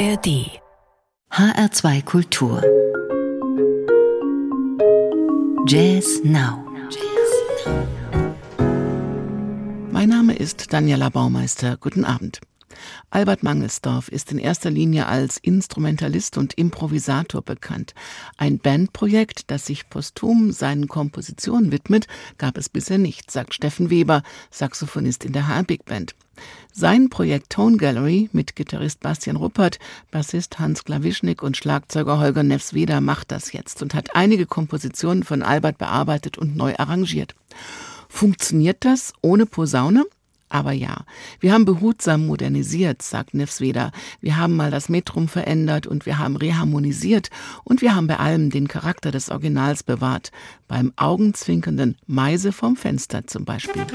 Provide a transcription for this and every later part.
ARD HR2 Kultur Jazz Now Mein Name ist Daniela Baumeister. Guten Abend. Albert Mangelsdorf ist in erster Linie als Instrumentalist und Improvisator bekannt. Ein Bandprojekt, das sich posthum seinen Kompositionen widmet, gab es bisher nicht, sagt Steffen Weber, Saxophonist in der Big Band. Sein Projekt Tone Gallery mit Gitarrist Bastian Ruppert, Bassist Hans Klawischnik und Schlagzeuger Holger Nefsweder macht das jetzt und hat einige Kompositionen von Albert bearbeitet und neu arrangiert. Funktioniert das ohne Posaune? Aber ja, wir haben behutsam modernisiert, sagt Nefsweder. Wir haben mal das Metrum verändert und wir haben reharmonisiert und wir haben bei allem den Charakter des Originals bewahrt. Beim augenzwinkernden Meise vom Fenster zum Beispiel.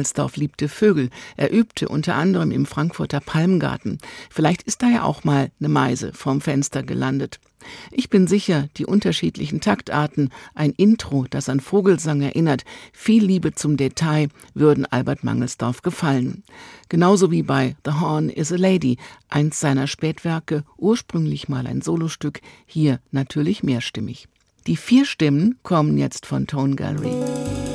Albert Mangelsdorf liebte Vögel. Er übte unter anderem im Frankfurter Palmgarten. Vielleicht ist da ja auch mal eine Meise vorm Fenster gelandet. Ich bin sicher, die unterschiedlichen Taktarten, ein Intro, das an Vogelsang erinnert, viel Liebe zum Detail würden Albert Mangelsdorf gefallen. Genauso wie bei The Horn is a Lady, eins seiner Spätwerke, ursprünglich mal ein Solostück, hier natürlich mehrstimmig. Die vier Stimmen kommen jetzt von Tone Gallery.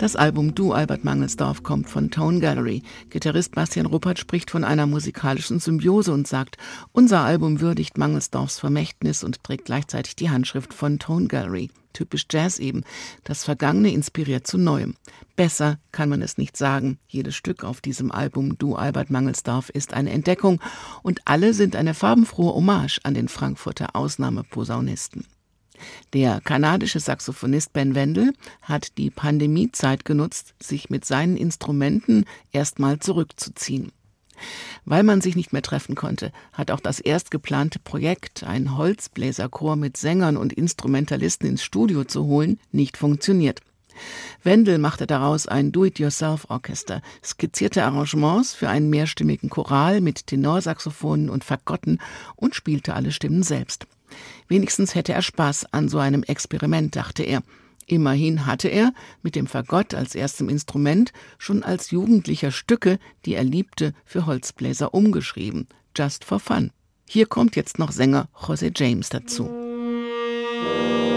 Das Album Du Albert Mangelsdorf kommt von Tone Gallery. Gitarrist Bastian Ruppert spricht von einer musikalischen Symbiose und sagt, unser Album würdigt Mangelsdorfs Vermächtnis und trägt gleichzeitig die Handschrift von Tone Gallery. Typisch Jazz eben. Das Vergangene inspiriert zu Neuem. Besser kann man es nicht sagen. Jedes Stück auf diesem Album Du Albert Mangelsdorf ist eine Entdeckung und alle sind eine farbenfrohe Hommage an den Frankfurter Ausnahmeposaunisten. Der kanadische Saxophonist Ben Wendel hat die Pandemiezeit genutzt, sich mit seinen Instrumenten erstmal zurückzuziehen. Weil man sich nicht mehr treffen konnte, hat auch das erst geplante Projekt, ein Holzbläserchor mit Sängern und Instrumentalisten ins Studio zu holen, nicht funktioniert. Wendel machte daraus ein Do-it-yourself-Orchester, skizzierte Arrangements für einen mehrstimmigen Choral mit Tenorsaxophonen und Fagotten und spielte alle Stimmen selbst. Wenigstens hätte er Spaß an so einem Experiment, dachte er. Immerhin hatte er mit dem Fagott als erstem Instrument schon als Jugendlicher Stücke, die er liebte, für Holzbläser umgeschrieben. Just for fun. Hier kommt jetzt noch Sänger Jose James dazu. so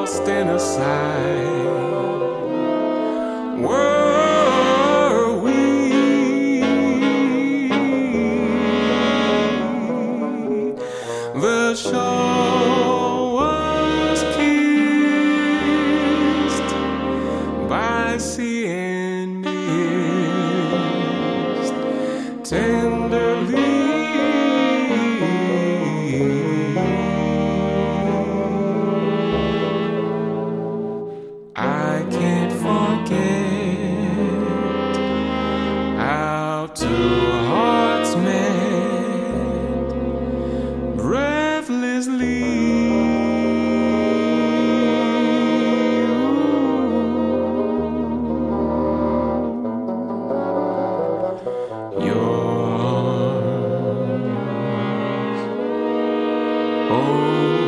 lost in a sigh. Oh.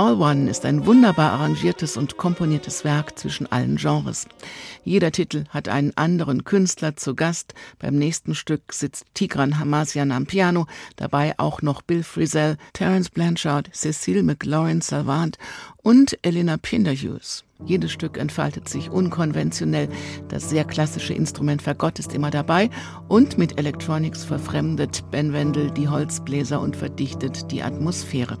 All One ist ein wunderbar arrangiertes und komponiertes Werk zwischen allen Genres. Jeder Titel hat einen anderen Künstler zu Gast. Beim nächsten Stück sitzt Tigran Hamasian am Piano, dabei auch noch Bill Frisell, Terence Blanchard, Cecile McLaurin Salvant und Elena Pinderhughes. Jedes Stück entfaltet sich unkonventionell. Das sehr klassische Instrument Fagott ist immer dabei und mit Electronics verfremdet Ben Wendel die Holzbläser und verdichtet die Atmosphäre.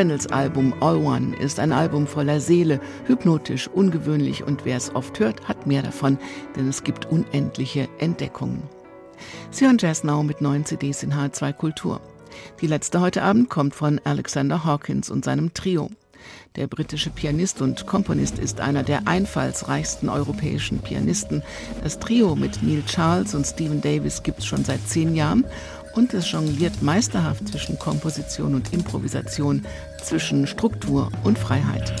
Wendels Album All One ist ein Album voller Seele, hypnotisch, ungewöhnlich und wer es oft hört, hat mehr davon, denn es gibt unendliche Entdeckungen. Sie hören Jazz Now mit neuen CDs in H2 Kultur. Die letzte heute Abend kommt von Alexander Hawkins und seinem Trio. Der britische Pianist und Komponist ist einer der einfallsreichsten europäischen Pianisten. Das Trio mit Neil Charles und Stephen Davis gibt es schon seit zehn Jahren und es jongliert meisterhaft zwischen Komposition und Improvisation, zwischen Struktur und Freiheit.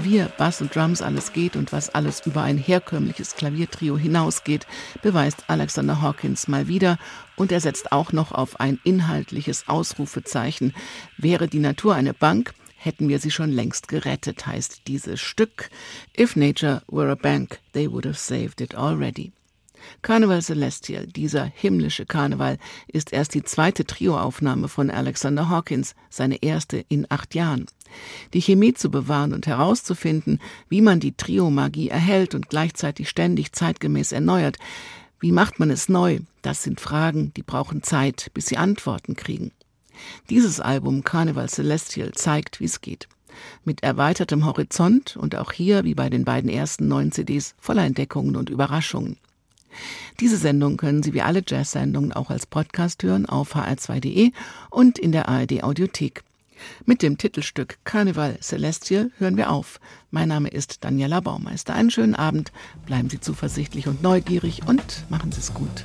Klavier, Bass und Drums alles geht und was alles über ein herkömmliches Klaviertrio hinausgeht, beweist Alexander Hawkins mal wieder und er setzt auch noch auf ein inhaltliches Ausrufezeichen. Wäre die Natur eine Bank, hätten wir sie schon längst gerettet, heißt dieses Stück. If nature were a bank, they would have saved it already. Carnival Celestial, dieser himmlische Karneval, ist erst die zweite Trioaufnahme von Alexander Hawkins, seine erste in acht Jahren. Die Chemie zu bewahren und herauszufinden, wie man die Trio-Magie erhält und gleichzeitig ständig zeitgemäß erneuert, wie macht man es neu? Das sind Fragen, die brauchen Zeit, bis sie Antworten kriegen. Dieses Album Carnival Celestial zeigt, wie es geht. Mit erweitertem Horizont und auch hier, wie bei den beiden ersten neuen CDs, voller Entdeckungen und Überraschungen. Diese Sendung können Sie wie alle Jazz-Sendungen auch als Podcast hören auf hr2.de und in der ARD Audiothek. Mit dem Titelstück Carnival Celestial hören wir auf. Mein Name ist Daniela Baumeister. Einen schönen Abend, bleiben Sie zuversichtlich und neugierig und machen Sie es gut.